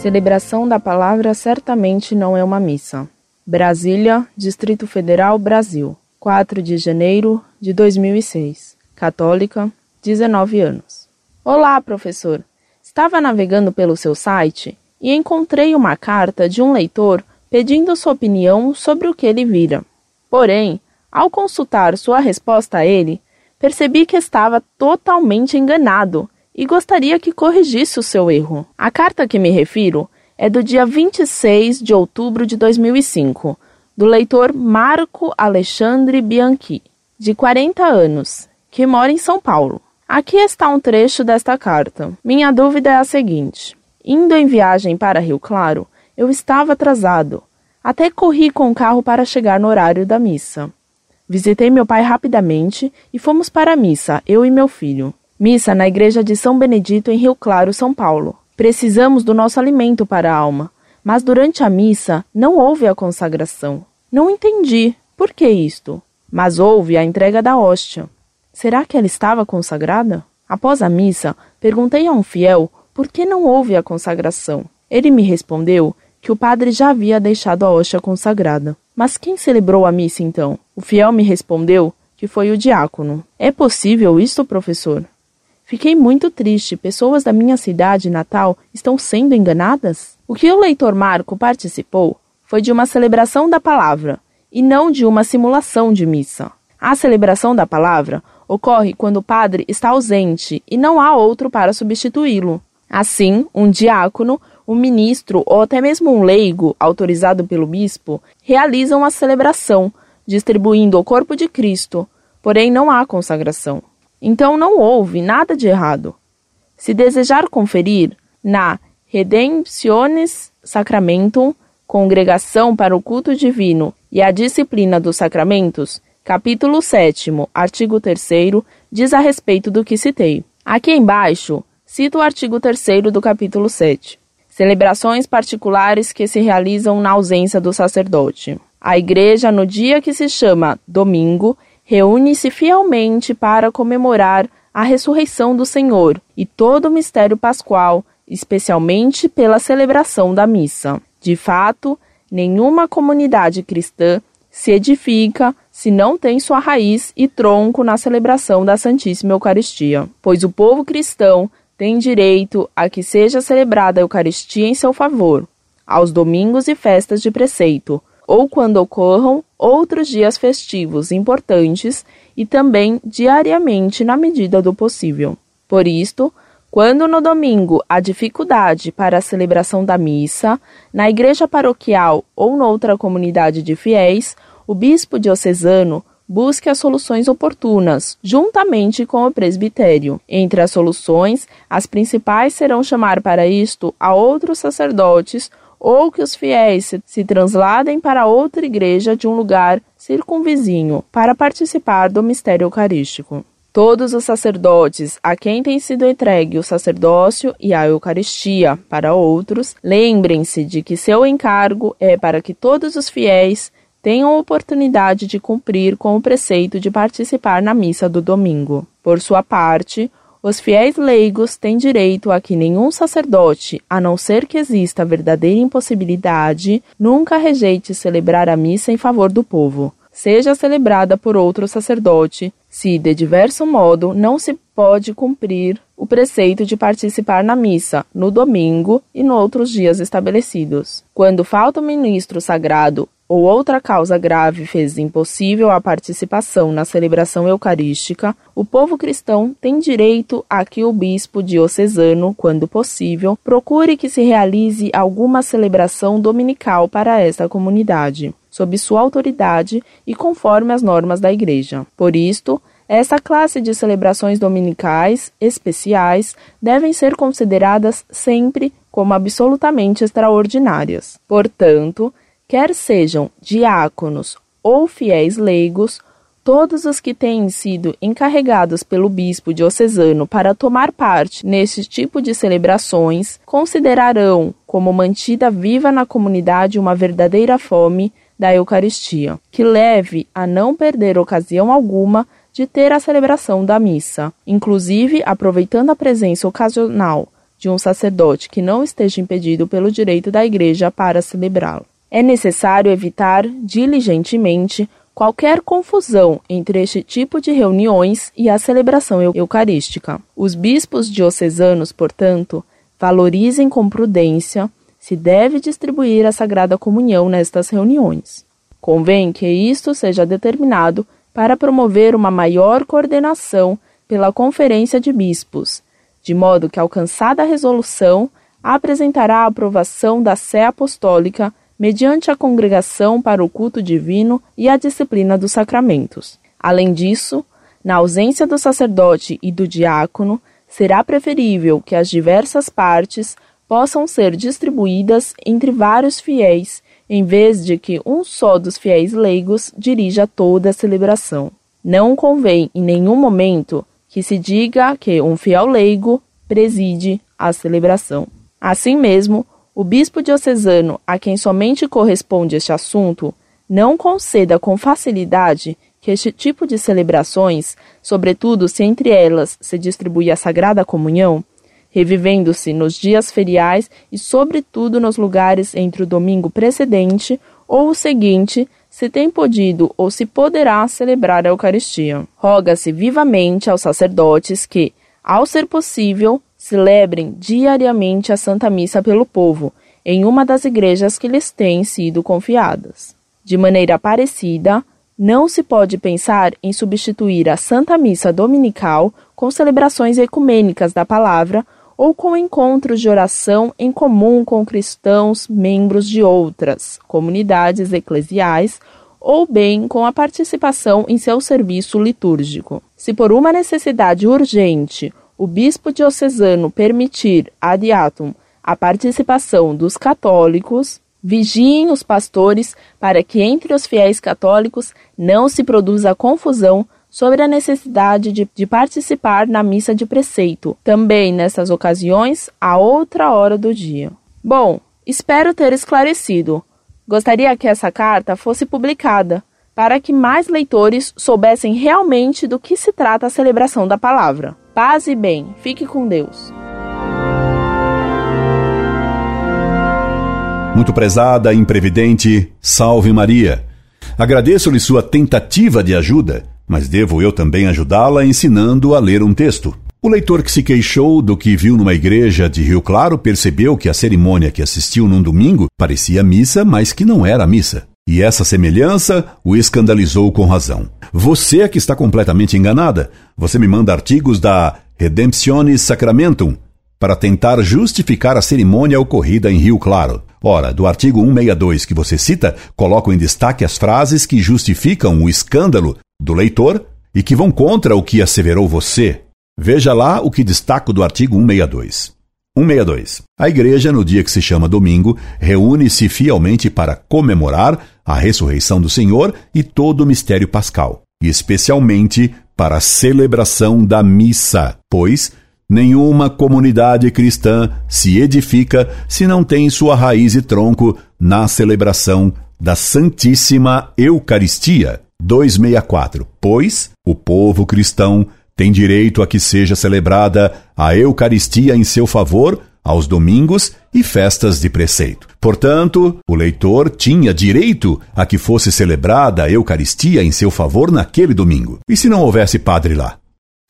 Celebração da palavra certamente não é uma missa. Brasília, Distrito Federal, Brasil. 4 de janeiro de 2006. Católica, 19 anos. Olá, professor. Estava navegando pelo seu site e encontrei uma carta de um leitor pedindo sua opinião sobre o que ele vira. Porém, ao consultar sua resposta a ele, percebi que estava totalmente enganado e gostaria que corrigisse o seu erro. A carta que me refiro é do dia 26 de outubro de 2005, do leitor Marco Alexandre Bianchi, de 40 anos, que mora em São Paulo. Aqui está um trecho desta carta. Minha dúvida é a seguinte: indo em viagem para Rio Claro, eu estava atrasado. Até corri com o carro para chegar no horário da missa. Visitei meu pai rapidamente e fomos para a missa, eu e meu filho. Missa na igreja de São Benedito em Rio Claro, São Paulo. Precisamos do nosso alimento para a alma, mas durante a missa não houve a consagração. Não entendi por que isto, mas houve a entrega da hóstia. Será que ela estava consagrada? Após a missa, perguntei a um fiel por que não houve a consagração. Ele me respondeu que o padre já havia deixado a hóstia consagrada. Mas quem celebrou a missa então? O fiel me respondeu que foi o diácono. É possível isto, professor? Fiquei muito triste. Pessoas da minha cidade natal estão sendo enganadas? O que o leitor Marco participou foi de uma celebração da palavra e não de uma simulação de missa. A celebração da palavra ocorre quando o padre está ausente e não há outro para substituí-lo. Assim, um diácono um ministro ou até mesmo um leigo, autorizado pelo bispo, realizam a celebração, distribuindo o corpo de Cristo, porém não há consagração. Então não houve nada de errado. Se desejar conferir na Redemptionis Sacramentum, Congregação para o Culto Divino e a Disciplina dos Sacramentos, capítulo 7, artigo 3, diz a respeito do que citei. Aqui embaixo, cito o artigo 3 do capítulo 7. Celebrações particulares que se realizam na ausência do sacerdote. A igreja, no dia que se chama domingo, reúne-se fielmente para comemorar a ressurreição do Senhor e todo o mistério pascual, especialmente pela celebração da missa. De fato, nenhuma comunidade cristã se edifica se não tem sua raiz e tronco na celebração da Santíssima Eucaristia, pois o povo cristão tem direito a que seja celebrada a Eucaristia em seu favor, aos domingos e festas de preceito, ou quando ocorram outros dias festivos importantes e também diariamente na medida do possível. Por isto, quando no domingo há dificuldade para a celebração da missa, na igreja paroquial ou noutra comunidade de fiéis, o bispo diocesano busque as soluções oportunas, juntamente com o presbitério. Entre as soluções, as principais serão chamar para isto a outros sacerdotes ou que os fiéis se transladem para outra igreja de um lugar circunvizinho para participar do mistério eucarístico. Todos os sacerdotes a quem tem sido entregue o sacerdócio e a Eucaristia para outros, lembrem-se de que seu encargo é para que todos os fiéis tenham oportunidade de cumprir com o preceito de participar na missa do domingo. Por sua parte, os fiéis leigos têm direito a que nenhum sacerdote, a não ser que exista verdadeira impossibilidade, nunca rejeite celebrar a missa em favor do povo, seja celebrada por outro sacerdote, se de diverso modo não se pode cumprir o preceito de participar na missa no domingo e nos outros dias estabelecidos. Quando falta o ministro sagrado ou outra causa grave fez impossível a participação na celebração eucarística, o povo cristão tem direito a que o bispo diocesano, quando possível, procure que se realize alguma celebração dominical para esta comunidade, sob sua autoridade e conforme as normas da Igreja. Por isto, essa classe de celebrações dominicais especiais devem ser consideradas sempre como absolutamente extraordinárias. Portanto, quer sejam diáconos ou fiéis leigos, todos os que têm sido encarregados pelo bispo diocesano para tomar parte neste tipo de celebrações considerarão como mantida viva na comunidade uma verdadeira fome da Eucaristia, que leve a não perder ocasião alguma de ter a celebração da missa, inclusive aproveitando a presença ocasional de um sacerdote que não esteja impedido pelo direito da Igreja para celebrá-lo. É necessário evitar diligentemente qualquer confusão entre este tipo de reuniões e a celebração eucarística. Os bispos diocesanos, portanto, valorizem com prudência se deve distribuir a Sagrada Comunhão nestas reuniões. Convém que isto seja determinado para promover uma maior coordenação pela Conferência de Bispos, de modo que, alcançada a resolução, apresentará a aprovação da Sé Apostólica mediante a congregação para o culto divino e a disciplina dos sacramentos. Além disso, na ausência do sacerdote e do diácono, será preferível que as diversas partes possam ser distribuídas entre vários fiéis, em vez de que um só dos fiéis leigos dirija toda a celebração. Não convém em nenhum momento que se diga que um fiel leigo preside a celebração. Assim mesmo, o bispo diocesano a quem somente corresponde este assunto não conceda com facilidade que este tipo de celebrações, sobretudo se entre elas se distribui a Sagrada Comunhão, revivendo-se nos dias feriais e, sobretudo, nos lugares entre o domingo precedente ou o seguinte, se tem podido ou se poderá celebrar a Eucaristia. Roga-se vivamente aos sacerdotes que, ao ser possível, celebrem diariamente a Santa Missa pelo povo, em uma das igrejas que lhes têm sido confiadas. De maneira parecida, não se pode pensar em substituir a Santa Missa Dominical com celebrações ecumênicas da palavra ou com encontros de oração em comum com cristãos membros de outras comunidades eclesiais ou bem com a participação em seu serviço litúrgico. Se por uma necessidade urgente o bispo diocesano permitir ad a participação dos católicos, vigiem os pastores para que entre os fiéis católicos não se produza confusão sobre a necessidade de, de, participar na missa de preceito, também nessas ocasiões, a outra hora do dia. Bom, espero ter esclarecido. Gostaria que essa carta fosse publicada, para que mais leitores soubessem realmente do que se trata a celebração da palavra. Paz e bem, fique com Deus. Muito prezada, imprevidente, salve Maria. Agradeço-lhe sua tentativa de ajuda, mas devo eu também ajudá-la ensinando a ler um texto. O leitor que se queixou do que viu numa igreja de Rio Claro percebeu que a cerimônia que assistiu num domingo parecia missa, mas que não era missa. E essa semelhança o escandalizou com razão. Você é que está completamente enganada. Você me manda artigos da Redemptionis Sacramentum para tentar justificar a cerimônia ocorrida em Rio Claro. Ora, do artigo 162 que você cita, coloco em destaque as frases que justificam o escândalo do leitor e que vão contra o que asseverou você, Veja lá o que destaco do artigo 162. 162. A igreja, no dia que se chama domingo, reúne-se fielmente para comemorar a ressurreição do Senhor e todo o mistério pascal, e especialmente para a celebração da missa, pois nenhuma comunidade cristã se edifica se não tem sua raiz e tronco na celebração da Santíssima Eucaristia. 264. Pois o povo cristão tem direito a que seja celebrada a Eucaristia em seu favor aos domingos e festas de preceito. Portanto, o leitor tinha direito a que fosse celebrada a Eucaristia em seu favor naquele domingo. E se não houvesse padre lá?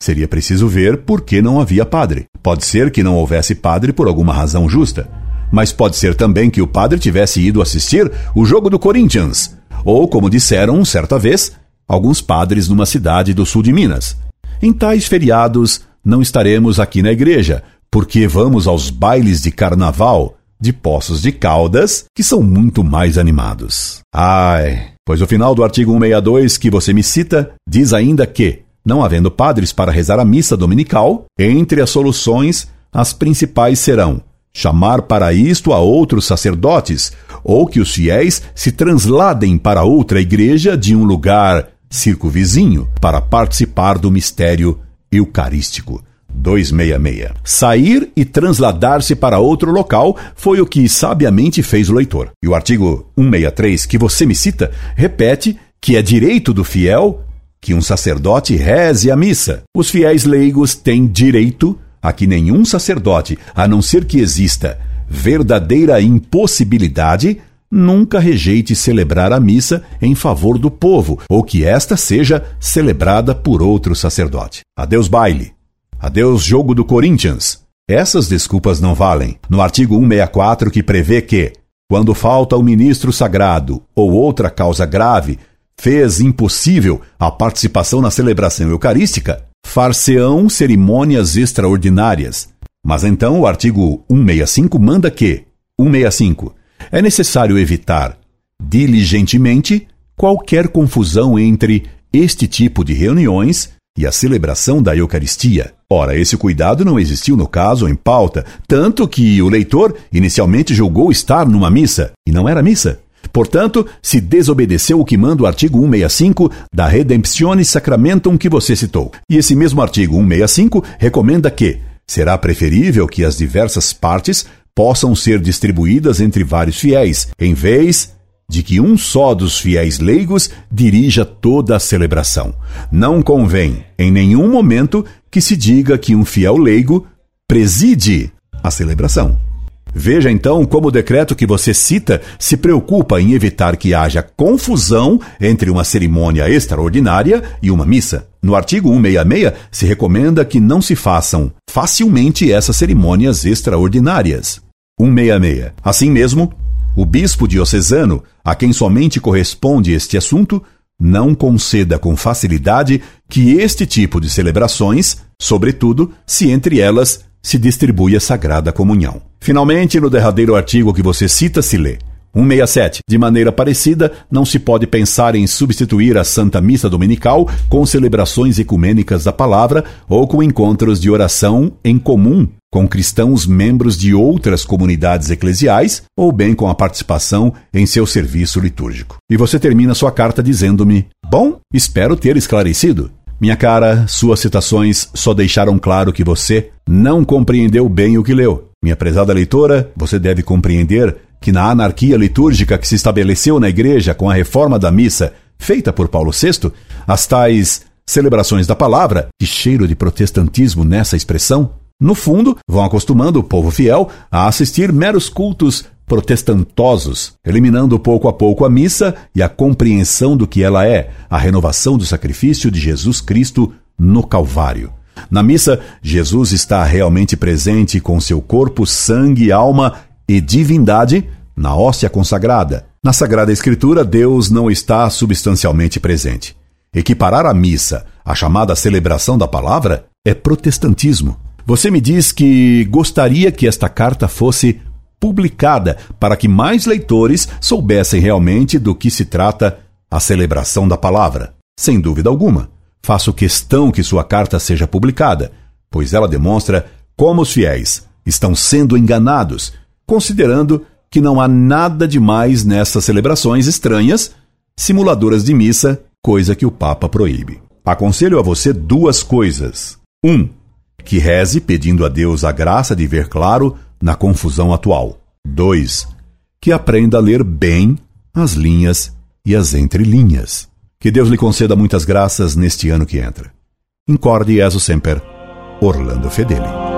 Seria preciso ver por que não havia padre. Pode ser que não houvesse padre por alguma razão justa, mas pode ser também que o padre tivesse ido assistir o jogo do Corinthians, ou, como disseram certa vez, alguns padres numa cidade do sul de Minas. Em tais feriados, não estaremos aqui na igreja, porque vamos aos bailes de carnaval de Poços de Caldas, que são muito mais animados. Ai, pois o final do artigo 162 que você me cita diz ainda que, não havendo padres para rezar a missa dominical, entre as soluções, as principais serão chamar para isto a outros sacerdotes, ou que os fiéis se transladem para outra igreja de um lugar circunvizinho para participar do mistério eucarístico. 266. Sair e transladar-se para outro local foi o que sabiamente fez o leitor. E o artigo 163 que você me cita repete que é direito do fiel que um sacerdote reze a missa. Os fiéis leigos têm direito a que nenhum sacerdote, a não ser que exista verdadeira impossibilidade, nunca rejeite celebrar a missa em favor do povo, ou que esta seja celebrada por outro sacerdote. Adeus baile. Adeus jogo do Corinthians. Essas desculpas não valem. No artigo 164, que prevê que, quando falta o ministro sagrado ou outra causa grave, fez impossível a participação na celebração eucarística, far-se-ão cerimônias extraordinárias. Mas então o artigo 165 manda que 165 é necessário evitar diligentemente qualquer confusão entre este tipo de reuniões e a celebração da Eucaristia. Ora, esse cuidado não existiu no caso em pauta, tanto que o leitor inicialmente julgou estar numa missa, e não era missa. Portanto, se desobedeceu o que manda o artigo 165 da Redemptione Sacramentum que você citou. E esse mesmo artigo 165 recomenda que será preferível que as diversas partes possam ser distribuídas entre vários fiéis, em vez de que um só dos fiéis leigos dirija toda a celebração. Não convém, em nenhum momento, que se diga que um fiel leigo preside a celebração. Veja então como o decreto que você cita se preocupa em evitar que haja confusão entre uma cerimônia extraordinária e uma missa. No artigo 166 se recomenda que não se façam facilmente essas cerimônias extraordinárias. 166. Assim mesmo, o bispo diocesano, a quem somente corresponde este assunto, não conceda com facilidade que este tipo de celebrações, sobretudo se entre elas se distribui a Sagrada Comunhão. Finalmente, no derradeiro artigo que você cita, se lê: 167. De maneira parecida, não se pode pensar em substituir a Santa Missa Dominical com celebrações ecumênicas da palavra ou com encontros de oração em comum com cristãos membros de outras comunidades eclesiais ou bem com a participação em seu serviço litúrgico. E você termina sua carta dizendo-me: Bom, espero ter esclarecido. Minha cara, suas citações só deixaram claro que você não compreendeu bem o que leu. Minha prezada leitora, você deve compreender que na anarquia litúrgica que se estabeleceu na igreja com a reforma da missa feita por Paulo VI, as tais celebrações da palavra, que cheiro de protestantismo nessa expressão, no fundo, vão acostumando o povo fiel a assistir meros cultos protestantosos, eliminando pouco a pouco a missa e a compreensão do que ela é, a renovação do sacrifício de Jesus Cristo no Calvário. Na missa, Jesus está realmente presente com seu corpo, sangue, alma e divindade na hóstia consagrada. Na Sagrada Escritura, Deus não está substancialmente presente. Equiparar a missa à chamada celebração da palavra é protestantismo. Você me diz que gostaria que esta carta fosse publicada para que mais leitores soubessem realmente do que se trata a celebração da palavra. Sem dúvida alguma, faço questão que sua carta seja publicada, pois ela demonstra como os fiéis estão sendo enganados, considerando que não há nada demais nessas celebrações estranhas, simuladoras de missa, coisa que o Papa proíbe. Aconselho a você duas coisas. 1. Um, que reze pedindo a Deus a graça de ver claro na confusão atual. 2. Que aprenda a ler bem as linhas e as entrelinhas. Que Deus lhe conceda muitas graças neste ano que entra. Incorde Jesus Semper, Orlando Fedeli.